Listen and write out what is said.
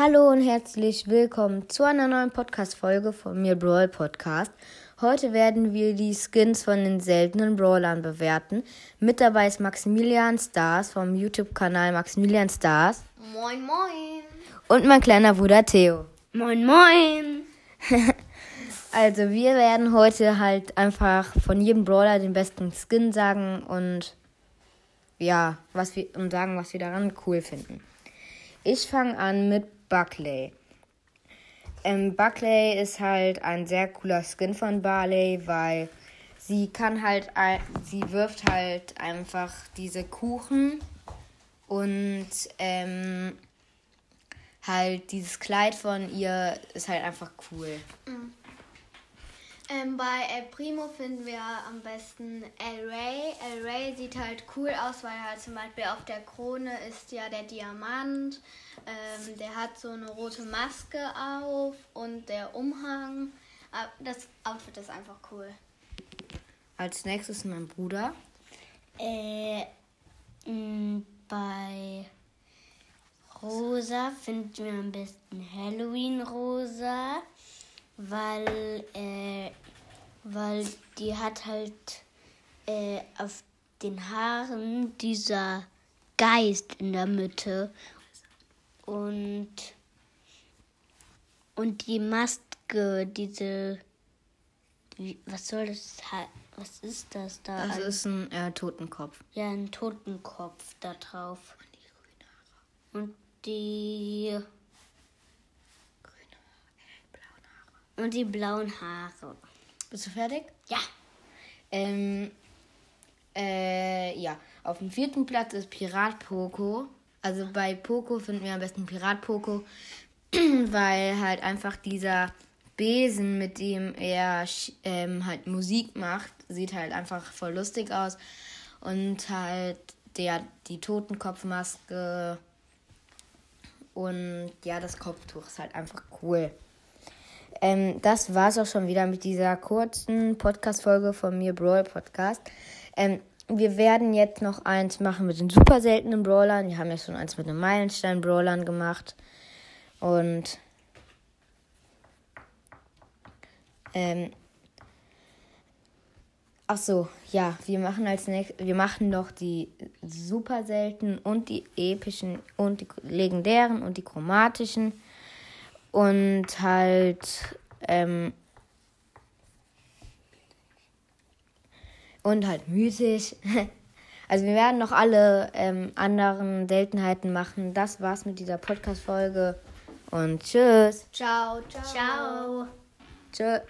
Hallo und herzlich willkommen zu einer neuen Podcast-Folge von mir Brawl Podcast. Heute werden wir die Skins von den seltenen Brawlern bewerten. Mit dabei ist Maximilian Stars vom YouTube-Kanal Maximilian Stars. Moin, moin. Und mein kleiner Bruder Theo. Moin, moin. also, wir werden heute halt einfach von jedem Brawler den besten Skin sagen und ja, was wir und sagen, was wir daran cool finden. Ich fange an mit Buckley. Ähm, Buckley ist halt ein sehr cooler Skin von Barley, weil sie kann halt, sie wirft halt einfach diese Kuchen und ähm, halt dieses Kleid von ihr ist halt einfach cool. Mhm. Ähm, bei El Primo finden wir am besten El Rey. El Rey sieht halt cool aus, weil halt zum Beispiel auf der Krone ist ja der Diamant. Ähm, der hat so eine rote Maske auf und der Umhang. Das Outfit ist einfach cool. Als nächstes mein Bruder. Äh, mh, bei Rosa finden wir am besten Halloween Rosa weil, äh, weil die hat halt äh, auf den Haaren dieser Geist in der Mitte und und die Maske, diese wie, was soll das was ist das da? Das ist ein äh, Totenkopf. Ja, ein Totenkopf da drauf. Und die Und die blauen Haare. Bist du fertig? Ja. Ähm, äh, ja. Auf dem vierten Platz ist Pirat Poco. Also bei Poco finden wir am besten Pirat Poco, weil halt einfach dieser Besen, mit dem er ähm, halt Musik macht, sieht halt einfach voll lustig aus. Und halt der, die Totenkopfmaske und ja, das Kopftuch ist halt einfach cool. Ähm, das war es auch schon wieder mit dieser kurzen Podcast-Folge von mir, Brawl Podcast. Ähm, wir werden jetzt noch eins machen mit den super seltenen Brawlern. Wir haben ja schon eins mit den Meilenstein-Brawlern gemacht. Und ähm, ach so, ja, wir machen als nächstes, wir machen noch die super seltenen und die epischen und die legendären und die chromatischen und halt ähm, und halt mythisch. Also wir werden noch alle ähm, anderen Seltenheiten machen. Das war's mit dieser Podcast-Folge und tschüss. Ciao, ciao. Ciao. Tschüss.